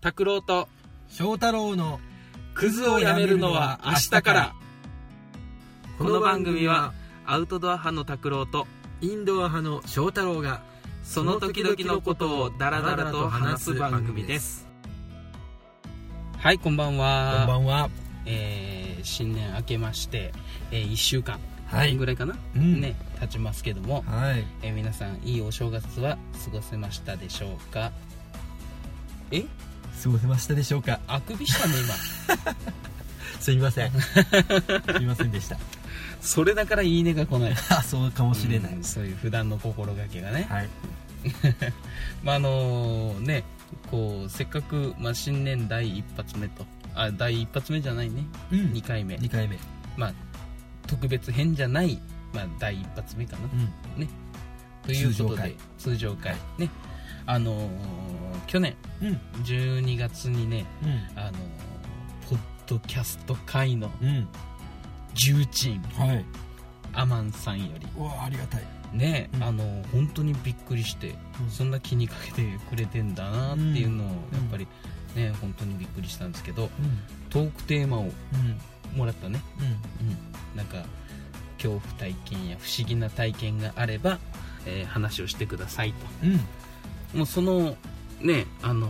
拓郎と翔太郎のクズをやめるのは明日から。この番組はアウトドア派の拓郎とインドア派の翔太郎がその時々のことをダラダラと話す番組です。はいこんばんは。こんばんは。えー新年明けまして、え1週間はい。ぐらいかな、うん。ね経ちますけども、はい。えー皆さんいいお正月は過ごせましたでしょうか？え？過ごせましたでしょうか？あくびしたね今。すいません。すいませんでした。それだからいいねが来ない。あそうかもしれない、うんそういう普段の心がけがね、はい。まああのねこうせっかく、まあ、新年第一発目と。あ第一発目じゃないね、うん。2回目。2回目。まあ特別編じゃない、まあ、第一発目かな。うん。ということで通常通常回。ねあのー去年。うん。12月にねうん。あのーポッドキャスト界のうん。重鎮。はい。アマンさんより。うわありがたい。ね、うん。あの本当にびっくりして、うん。そんな気にかけてくれてんだなっていうのをやっぱりね本当にびっくりしたんですけどうん。トークテーマをうん。もらったね、うん。うん、なんか恐怖体験や不思議な体験があれば、えー話をしてくださいうん。ともうそのねあの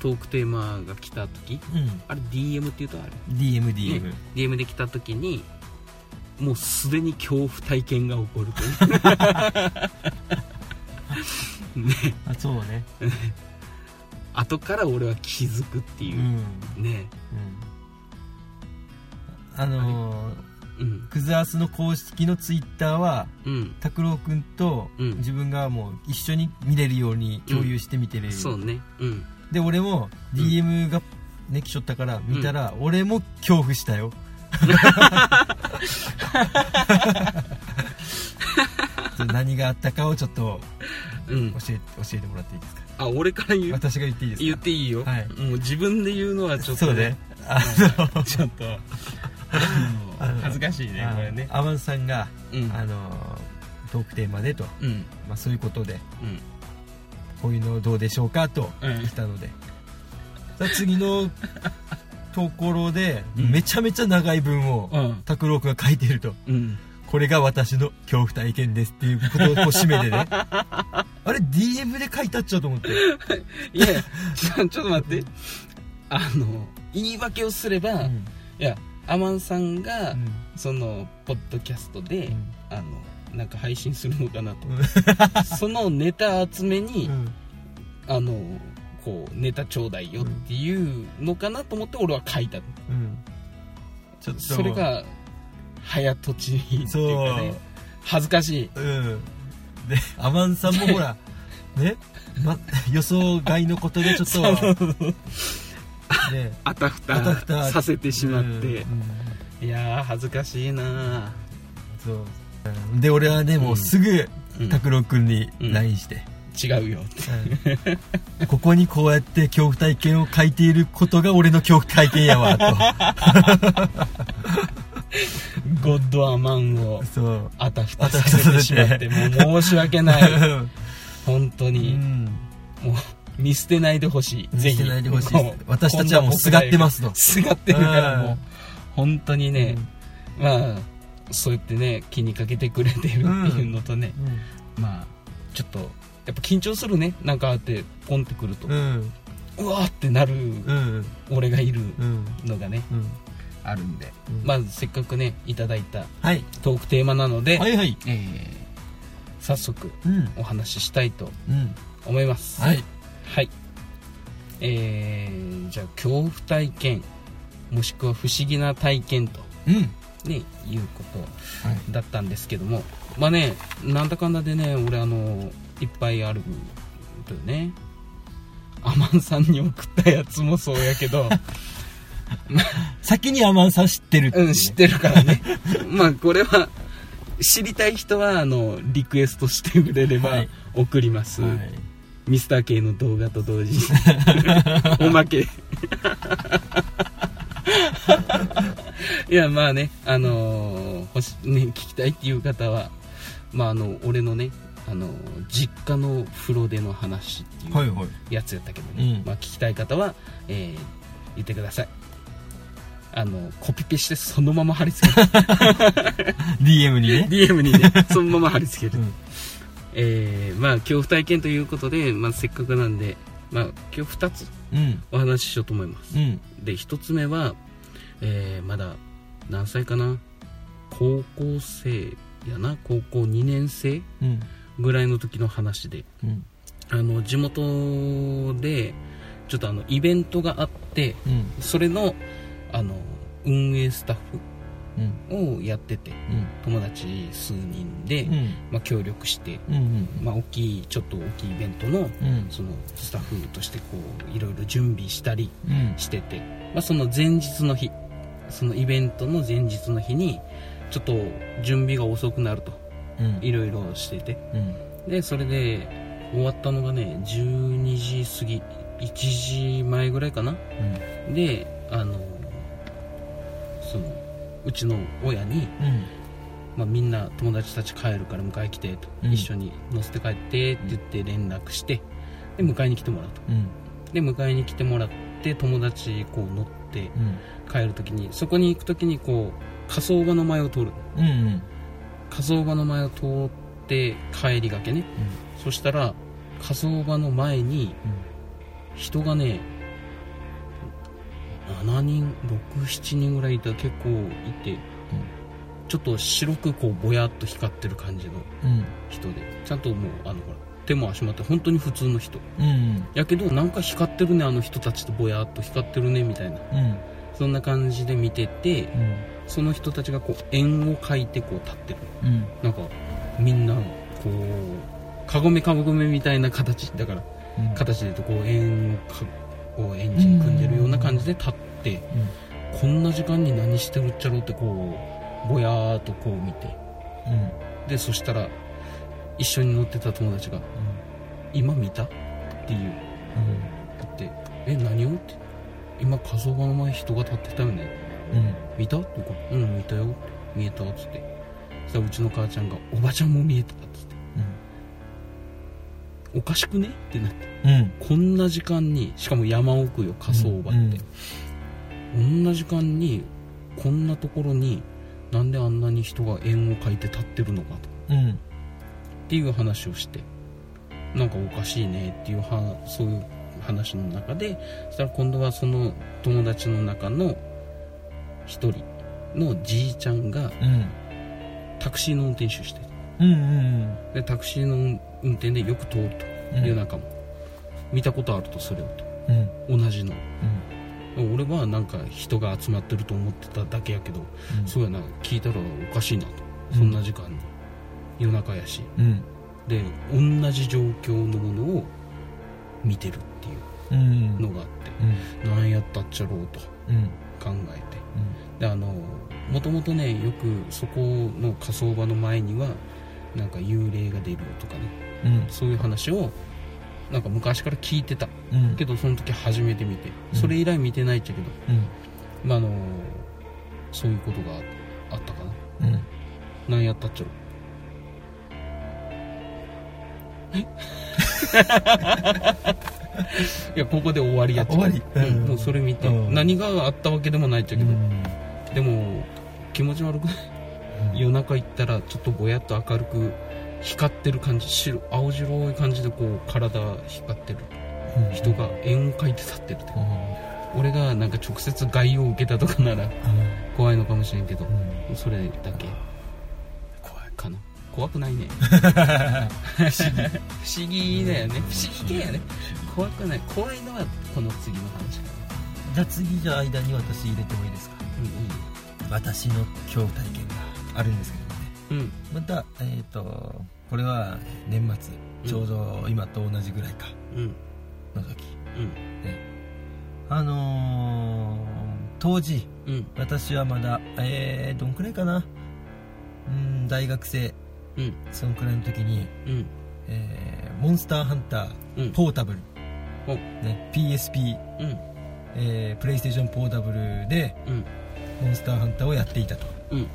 トークテーマが来た時うん。あれ DM っていうとある DMDM、ね DM で来た時にもうすでに恐怖体験が起こるという。ね。あそうね。後から俺は気づくっていう。う、ん。ね。うん。あのーうん。クズアースの公式のツイッターはうん。拓郎君とうん。自分がもう一緒に見れるように共有して見てる、そうね。うん。で俺も DM がね来ちょったから見たら、俺も恐怖したよ。何があったかをちょっとうん。教え教えてもらっていいですか？あ俺から言う？私が言っていいですか？言っていいよ、はい。もう自分で言うのはちょっとそうね。あう。ん ちょっと恥ずかしいねあこれね。アマンさんが、うん。あのトークテーマでと、うん。まあ、そういうことでうん。こういうのどうでしょうかとうん。来たので、さあ次のところで、うん。めちゃめちゃ長い文をうん。拓郎君が書いていると。うん。これが私の恐怖体験ですっていうことを締めてね。あれ DM で書いたっちゃうと思って。いやちょっと待って。あの言い訳をすれば、いうん。やアマンさんが、うん。そのポッドキャストで、うん。あのなんか配信するのかなと。そのネタ集めに、うん。あのこうネタちょうだいよっていうのかなと思って俺は書いた。のうん。ちょっと。それが早とちりっていうかねそう。恥ずかしい。うん。でアマンさんもほら ね、ま、予想外のことでちょっとね。あたふあたさせてしまって、うんいやー恥ずかしいなそう。うんで俺はねもうすぐうん。拓郎君にうん。LINE して、違うよって。うん。ここにこうやって恐怖体験を書いていることが俺の恐怖体験やわゴッドアマンをあたふたさせてしまってもう申し訳ない。本当うに、ん。もう見捨てないでほしい。見ぜひ。捨てないでほしい私たちはもうすがってますと。すがってるからうん。もう。本当にね、まあそうやってね気にかけてくれてるっていうのとね、まあちょっとやっぱ緊張するね。なんかあってポンってくると、ううんわーってなるうん。俺がいるうん。のがねうん。あるんで、うん。まあせっかくねいただいたはい。トークテーマなので、はいはい。えー早速うん。お話ししたいとうん。思います。はいはい。えー、じゃあ恐怖体験もしくは不思議な体験と。うん。ねいうことはい。だったんですけども。まあねなんだかんだでね俺あのいっぱいあるとよね。アマンさんに送ったやつもそうやけど。先にアマンさん知ってるっていうね。うん知ってるからね。まあこれは知りたい人はあのリクエストしてくれればはい。送ります、はいミスター K の動画と同時に。おまけ。いやまあねあのー欲しね聞きたいっていう方はまああの俺のねあの実家の風呂での話っていうはいはい。やつやったけどね、うん。まあ、聞きたい方は、えー言ってください。あのコピペしてそのまま貼り付ける。DM にね。DM にねそのまま貼り付ける、うんえーまあ恐怖体験ということで、まあ、せっかくなんで、まあ、今日2つうん。お話ししようと思います。うん。で1つ目は、えーまだ何歳かな？高校生やな？高校2年生うん。ぐらいの時の話で。うん。あの地元でちょっとあのイベントがあってうん。それのあの運営スタッうんフをやっててうん友達数人で、うん。まあ、協力して、うんまあ、大きいちょっと大きいイベントのうん。そのスタッフとしてこういろいろ準備したりうん。してて、まあ、その前日の日そのイベントの前日の日にちょっと準備が遅くなるとうん。いろいろしててうん。でそれで終わったのがね12時過ぎ1時前ぐらいかな？であのうちの親に、うん。まあ、みんな友達たち帰るから迎え来てと、うん。一緒に乗せて帰ってって言って連絡してで迎えに来てもらうと。うん。で迎えに来てもらって友達こう乗ってうん。帰る時にそこに行く時にこう火葬場の前を通る。うん火葬場の前を通って帰りがけね。そしたら火葬場の前に人がね7人67人ぐらいいた結構いて、ちょっと白くこうぼやっと光ってる感じのうん。人でちゃんともうあのほら手も足もあって本当に普通の人。うん。やけどなんか光ってるねあの人たちとぼやっと光ってるねみたいな。うん。そんな感じで見ててうん。その人たちがこう円を描いてこう立ってる。うん。なんかみんなこうかごめかごめみたいな形。だからうん。形で言うとこう円をかこうエンジン組んでるような感じで立ってこんな時間に何してるっちゃろうってこうぼやーっとこう見て。うん。でそしたら一緒に乗ってた友達が「今見た?」っていう。言って「え何を?」って「今火葬場の前人が立ってたよね。うん。見た?」って言うから「うん見たよ」見えた」っつって。そしたらうちの母ちゃんが「おばちゃんも見えた」っつって「おかしくね?」ってなって。うん。こんな時間にしかも山奥よ火葬場って、こんな時間にこんなところになんであんなに人が円を描いて立ってるのかと。うん。っていう話をして。なんかおかしいねっていうはそういう話の中でそしたら今度はその友達の中の一人のじいちゃんがうん。タクシーの運転手しててうんうんでタクシーの運転でよく通ると夜中も、見たことあるとそれをと。うん。同じの。俺はなんか人が集まってると思ってただけやけど、そうやな聞いたらおかしいなと。そんな時間に、夜中やし。うん。で同じ状況のものを見てるっていううん。のがあって、何やったっちゃろうとうん。考えて。であのもともとねよくそこの火葬場の前にはなんか幽霊が出るとかねうん。そういう話をなんか昔から聞いてた。うん。けどその時初めて見て。うん。それ以来見てないっちゃけど、うん。まああのそういうことがあったかな。うん。何やったっちゃろ。いやここで終わりやっちゃう。終わり。うん。うん。もうそれ見て、うん。何があったわけでもないっちゃけど、でも気持ち悪くない？夜中行ったらちょっとぼやっと明るく光ってる感じ白青白い感じでこう体光ってる。人が円を描いて立ってるって俺がなんか直接害を受けたとかなら怖いのかもしれんけどそれだけ。怖いかな。怖くないね。不思議。だよね。不思議系やね。怖くない。怖いのはこの次の話かじゃあ次じゃあ間に私入れてもいいですか？な私の恐怖体験があるんですけどね。うん。またえっ、とこれは年末ちょうど今と同じぐらいかの時。うん。あのー当時うん。私はまだえー、どんくらいかな。うん大学生。うん。そんくらいの時に、うん。えーモンスターハンタうん。ーポータブル、お。ね、PSP、うん。えープレイステーションポータブルでうん。モンスターハンターをやっていたと。うん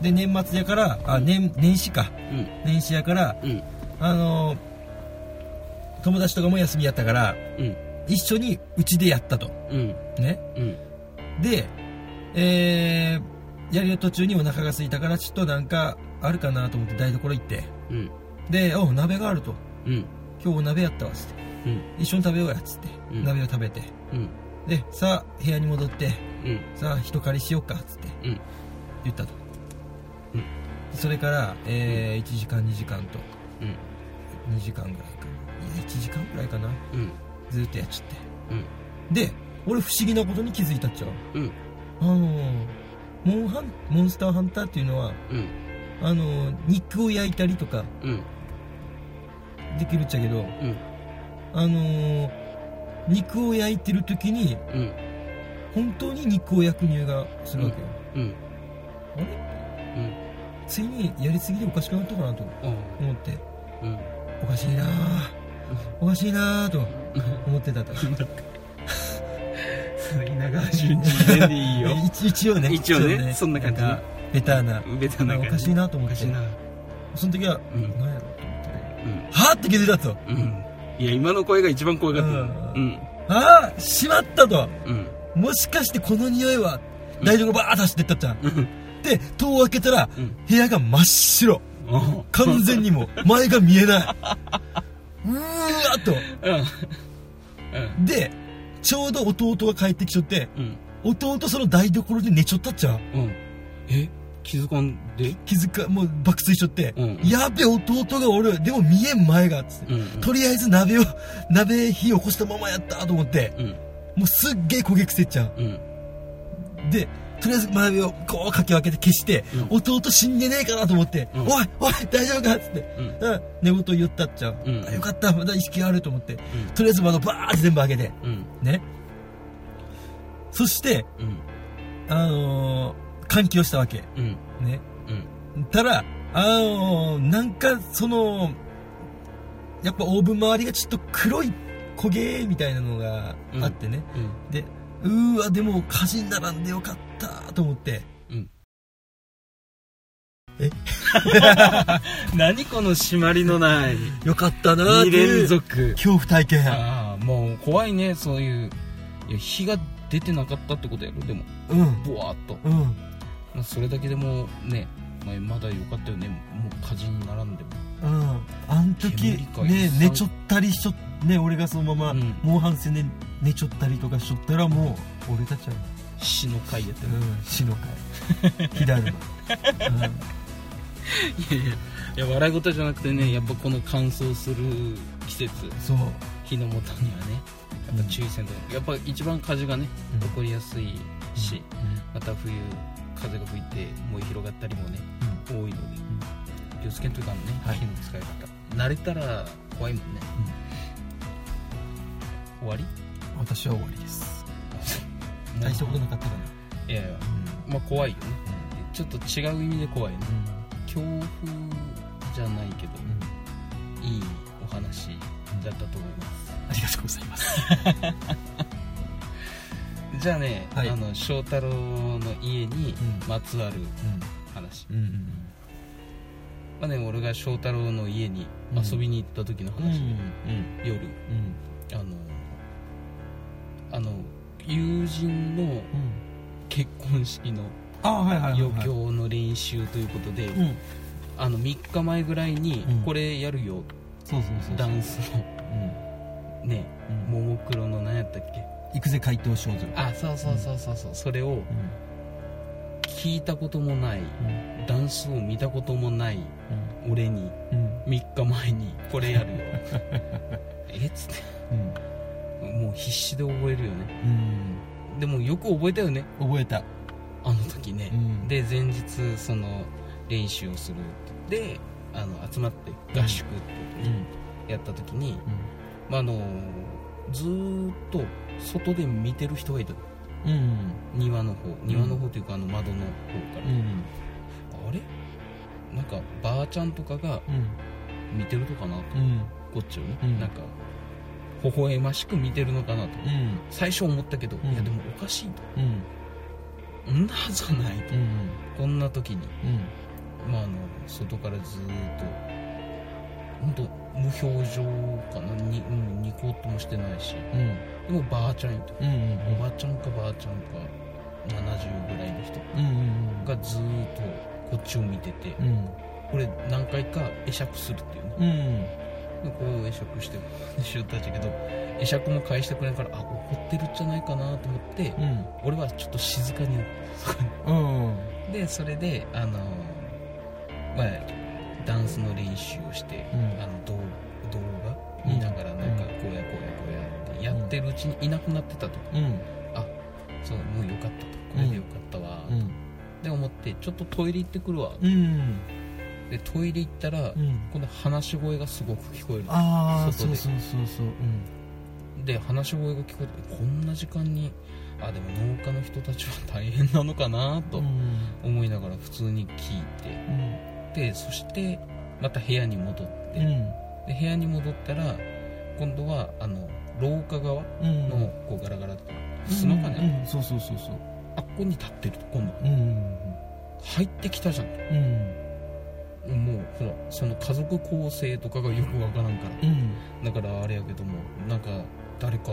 で年末やからあ年年始か。うん。年始やからうん。あの友達とかも休みやったからうん。一緒にうちでやったと。うん。ね。うん。でえー、やりの途中にお腹が空いたからちょっとなんかあるかなと思って台所行って。うん。で「お鍋があると。うん。今日お鍋やったわ」っつって。うん。一緒に食べようやっつって、うん。鍋を食べて。うん。でさあ部屋に戻って。うん。さあ人借りしようかっつって。うん。言ったと、うんそれから、えー1時間2時間と。うん。2時間ぐらいかな。いや1時間ぐらいかな。うん。ずっとやっちゃって。うん。で俺不思議なことに気づいたっちゃう。うん。あのーモンハンモンスターハンターっていうのはうん。あのー肉を焼いたりとかうん。できるっちゃけどうん。あのー肉を焼いてる時にうん。本当に肉を焼く匂いがするわけよ、うん。あれ？ついにやりすぎでおかしくなったかなとあ思って。うん。おかしいなあおかしいなあと思ってたと。稲川淳二でいいよ。一一応ね。一応ね。そんな感じ。ベターな。ベタな感じ。おかしいなと思って。おかしいな。その時は、うん。何やろうと思って。ねうん。はあって気づいたとうん。いや今の声が一番怖かったうん。ああしまったと。うん。もしかしてこの匂いは台所バーッと走ってったっちゃんうんで戸を開けたらうん。部屋が真っ白。あ完全にもう 前が見えない。うーわっと。うん。でちょうど弟が帰ってきちゃってうん。弟その台所で寝ちゃったっちゃう。うん。え？気づかんで？気づかもう爆睡しちゃって、うん。やべ弟がおるでも見えん前がっつって、うん。とりあえず鍋を鍋火起こしたままやったと思って。うん。もうすっげえ焦げ癖っちゃう。うん。でとりあえず鍋をこうかき分けて消して、うん。弟死んでねえかなと思って、うん。おいおい大丈夫かっつって。うん。寝言言ったっちゃう、うん。あよかったまだ意識あると思って。とりあえず窓バーって全部開けて。うん。ね。そしてうん。あのー、換気をしたわけ。うん。ね。うん。たらあのー、なんかそのやっぱオーブン周りがちょっと黒い焦げみたいなのがあってね、うん。でうーわでも火事にならんでよかったと思って。何この締まりのない。よかったなーっ2ていう連続。恐怖体験。ああもう怖いね。そういう。いや火が出てなかったってことやろ？でも。うん。ボワーっと、うん。まあ、それだけでもね、まあ、まだよかったよね。もう火事にならんでも。うん。あん時ね寝ちょったりしちょね俺がそのまま、うん。猛反省で寝ちょったりとかしちょったらもう俺たちは、死の回やったよ、うん、死の会。火だるま、いやいやいや笑い事じゃなくてねやっぱこの乾燥する季節。うん、そう。火の元にはねやっぱ注意せんとやっぱ一番火事がねうん起こりやすいし、うまた冬風が吹いて燃え広がったりもねんうん。多いので気をつけんといかんね、はい。火の使い方。慣れたら怖いもんね、終わり？私は終わりです大したことなかったかな、いや。いやまあ怖いよね。ちょっと違う意味で怖いね。恐怖じゃないけど、いいお話だったと思います。ありがとうございます。じゃあね、はい。あの翔太郎の家にうん。まつわる話、うん。うんまあね、俺が翔太郎の家に遊びに行った時のうん話、夜。うん。あのあの友人のうん結婚式の余興の練習ということで、うん。あの3日前ぐらいにうん。これやるよ、ダンスの。うん。ね。うん。ももクロの何やったっけ？行くぜ怪盗少女あそうそうそうそうそう。それをうん。聞いたこともない。うん。ダンスを見たこともない。俺に。うん。3日前にこれやるよ。えっつって。うんもう必死で覚えるよね。うん。でもよく覚えたよね。覚えた。あの時ね、うん。で前日その練習をするって。であの集まって合宿ってやった時に、まあ、あのずーっと外で見てる人がいたうんうん。庭の方。庭の方というかあの窓の方から、うん。あれ？なんかばあちゃんとかがうん。見てるのかなと。うん。こっちをね、うん。なんか微笑ましく見てるのかなと。うん。最初思ったけど、うん。いやでもおかしいと。うん。んなはずはないと、うんこんな時に。うん。まああの外からずーっと。本当無表情かな。に、うん、ニコッともしてないし。うん。でもばあちゃんいた。うんうんおばちゃんかばあちゃんか70ぐらいの人。うんうんがずーっとこっちを見てて。うん。これ何回か会釈するっていうねこう会釈して しよったんだけど会釈も返してくれんからあ怒ってるんじゃないかなと思ってうん。俺はちょっと静かにうん。でそれであのまあダンスの練習をして、うん。あの動動画？見ながらなんかこうやこうやこうやってやってるうちにいなくなってたと、うん。そうもうよかったと。これでよかったわ、うん。で思ってちょっとトイレ行ってくるわ、うんでトイレ行ったら、うん。今度話し声がすごく聞こえる。ああそうそうそうそうう。んで話し声が聞こえてこんな時間にあでも農家の人たちは大変なのかなとうん。思いながら普通に聞いて。でそしてまた部屋に戻って、うん。で部屋に戻ったら今度はあの廊下側うん。のこうガラガラって砂かね、うんそうそうそうそう。あっこに立ってると今度。うん。入ってきたじゃん。とうんもうほらその家族構成とかがよくわからんから。うん。だからあれやけどもなんか誰か、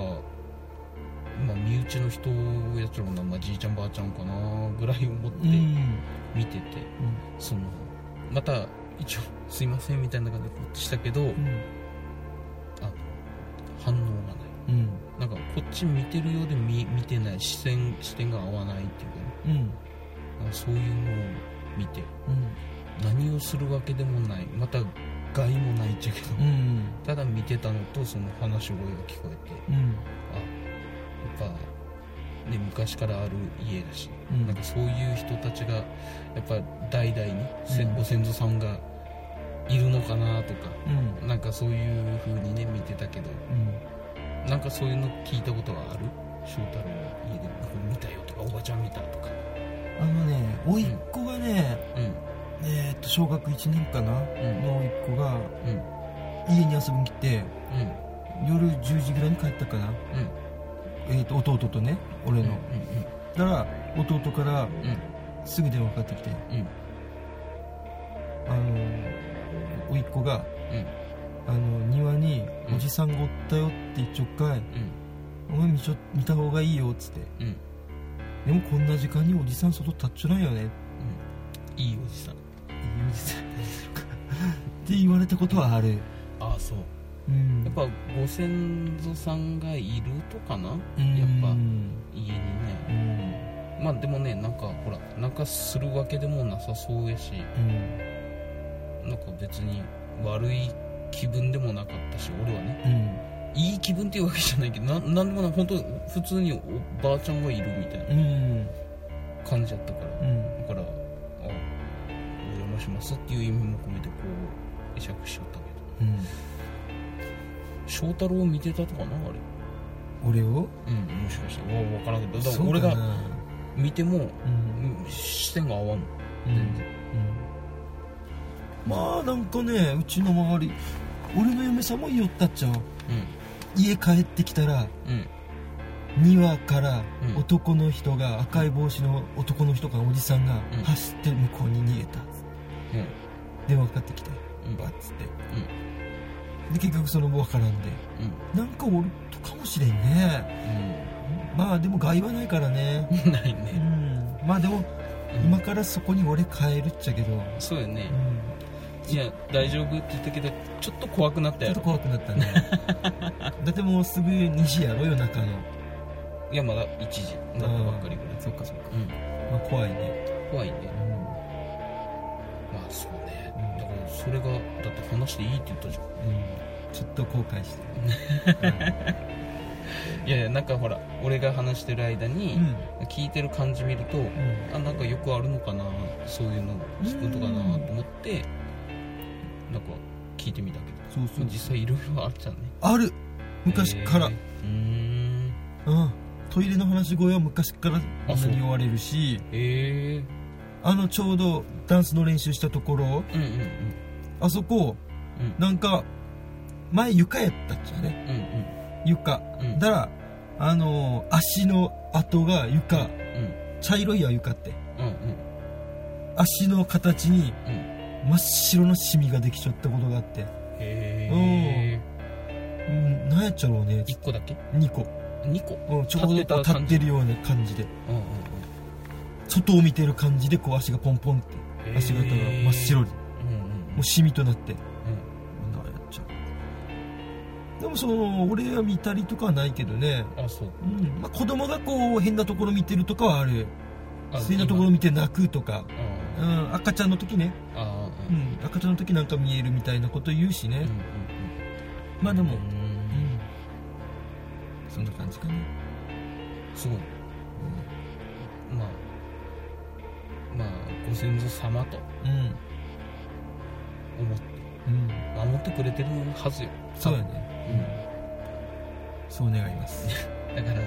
まあ、身内の人やつらな、まあ、じいちゃんばあちゃんかなぐらい思ってうん。見てて、そのまた一応「すいません」みたいな感じでこうしたけど、うん。あ反応がない。うん。なんかこっち見てるようで見見てない視線視点が合わないっていうかね。うん。なんかそういうのを見て。うん何をするわけでもないまた害もないっちゃけど、うん。ただ見てたのとその話し声が聞こえてうん。あやっぱね昔からある家だし、うん。なんかそういう人たちがやっぱ代々に、ご先祖さんがいるのかなとかうん。なんかそういう風にね見てたけどうん。なんかそういうの聞いたことはある？翔太郎の家で見たよとかおばちゃん見たとか。あのね甥っ子がねうんえーっと小学1年かなのうん。甥っ子がうん。家に遊びに来てうん。夜10時ぐらいに帰ったかな。うん。えーっと弟とね俺うんのだから弟からうん。すぐ電話かかってきてうん。あの甥っ子がうん。あの庭にうん。おじさんがおったよって言っちょっかい、うん。お前見ちょ見た方がいいよっつって。うん。でもこんな時間におじさん外立っちょないよね。いいおじさんいいおじさん。って言われたことはあるああそう。うん。やっぱご先祖さんがいるとかな？うん。やっぱうん家にね。まあでもねなんかほらなんかするわけでもなさそうやし。うん。なんか別に悪い気分でもなかったし俺はね。うん。いい気分っていうわけじゃないけどななんでもない。本当普通におばあちゃんがいるみたいなうん。感じだったから。うんしますっていう意味も込めてこう会釈しちゃったけど。うん。翔太郎を見てたとかなあれ。俺を？うんもしかして。わ分からんけど。だから俺が見ても、うん。うん視線が合わんうん。うん。まあなんかねうちの周り俺の嫁さんも言いよったっちゃう。う家帰ってきたらんうん。庭からうん。男の人が赤い帽子の男の人かおじさんがうん。走って向こうに逃げた。うん電話かかってきてうん。バッつって。で結局その後分からんでなんかおるとかもしれんね。まあでも害はないからね。う んないうね、ん。まあでもうん。今からそこに俺帰るっちゃけど、うん、そうよね。いや大丈夫って言ったけどちょっと怖くなったちょっと怖くなったね。だってもうすぐ2時やろ夜中のいやまだ1時。だったばっかりぐらい。そっかそっか、うん。まあ、怖いね。怖いねそれがだって話していいって言ったじゃん。うん。ちょっと後悔して。いやいやなんかほら俺が話してる間にうん。聞いてる感じ見ると、うん。あなんかよくあるのかなそういうの聞くとかなと思ってなんか聞いてみたけど。そうそう。実際いろいろあっちゃうね。ある。昔から、うーん。うん。トイレの話し声は昔からみんなそう。に言われるし。へえあのちょうどダンスの練習したところうんうんうんあそこうん。なんか前床やったっちゃね床うん。うん。だからあのー足の跡が床。うん。茶色いや床って。うんうん。足の形にうん。真っ白のシミができちゃったことがあって。へうん。何やっちゃろうね。え1個だけ？2個、2個？うん、ちょうど立ってるような感じで。うんうん外を見てる感じでこう足がポンポンって。うん足型が真っ白に。うんうんもうシミとなって。うん。何やっちゃう。でもその俺は見たりとかはないけどね。あそう。うん。まあ、子供がこう変なところ見てるとかはある。あ変なところ見て泣くとか、今うん、赤ちゃんの時ね、ああううん。ん、赤ちゃんの時なんか見えるみたいなこと言うしね、うんうんまあでも、ううん。ん、そんな感じかね、すごい。まあ。まあご先祖様と。うん思ってうん、守ってくれてるはずよ。そうやね、うん、そう願います、だから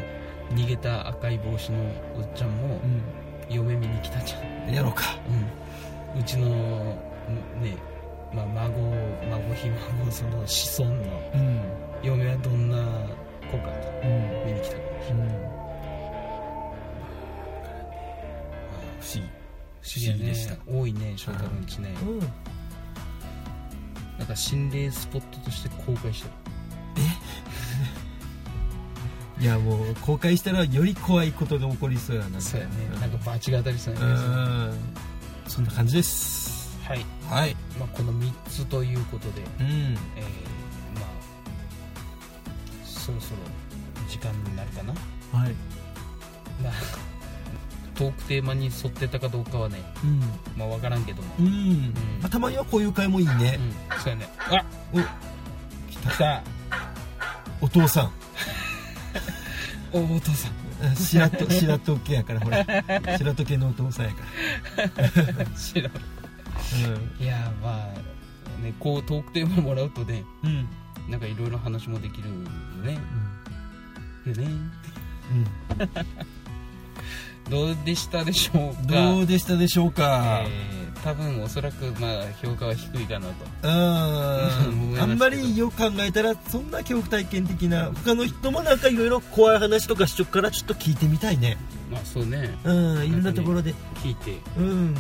逃げた赤い帽子のおっちゃんもう嫁見に来たじゃん。ん、やろうか。うん、うちのね、まあ、孫孫ひ孫その子孫のうん。嫁はどんな子かとうん。見に来たかもしれない、うん。不思議。不思議やね。不思議でした。多いね翔太郎んちね、うんなんか心霊スポットとして公開して いやもう公開したらより怖いことが起こりそうやな。るそうやね。ん。なんかバチが当たりそうやうねん。そんな感じです。はい、はい。まあ、この3つということでうん。えー、まあそろそろ時間になるかな。はい。まあトークテーマに沿ってたかどうかはねうん。まあ分からんけども。うん、まあ、たまにはこういう会もいいね。う、ん。そうやね。あお。来た。お父さん。お お父さん。あ白戸白戸家やからほら。白戸家のお父さんやか知ら ん。らいやまあねこうトークテーマもらうとねうん。うんなんかいろいろ話もできるよね。よね。うん どうでしたでしょうか？どうでしたでしょうか、えー多分おそらくまあ評価は低いかなと。うん。あんまりよく考えたらそんな恐怖体験的な他の人もなんかいろいろ怖い話とかしとくからちょっと聞いてみたいね。まあそうね。うんいろんなところで。聞いて。うん。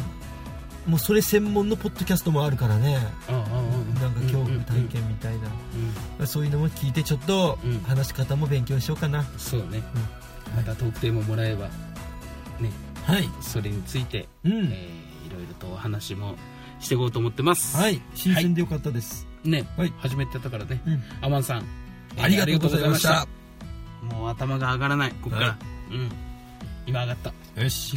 もうそれ専門のポッドキャストもあるからね。なんか恐怖体験みたいな、そういうのも聞いてちょっとうん。話し方も勉強しようかな、そうね、またトークテーマもらえばね。はい。それについて、うん、えーいろいろとお話もしていこうと思ってます。はい。新鮮でよかったです、ね、はい。初めてやったからね。うん。アマンさん、えーありがとうございました。もう頭が上がらない。ここから、はうん。今上がった。よし。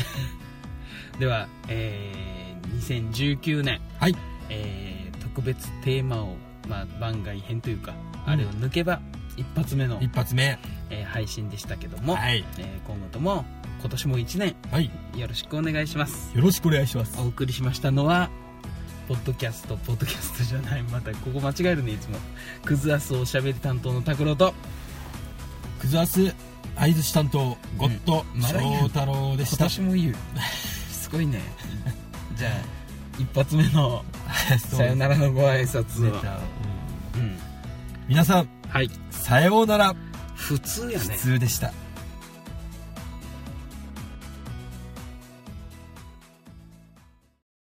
では、えー2019年、はい。えー特別テーマを、まあ、番外編というか、あれを抜けば一発目の、一発目。えー配信でしたけども、はい。えー今後とも今年も1年。はい。よろしくお願いします。よろしくお願いします。お送りしましたのはポッドキャストポッドキャストじゃない。またここ間違えるねいつも。クズアスおしゃべり担当の拓郎と。クズアス相槌担当ゴッド翔太郎で今した、年も言う。すごいね。じゃあ一発目のさよならのご挨拶を、出たうん、皆さんはい。さようなら。普通やね。普通でした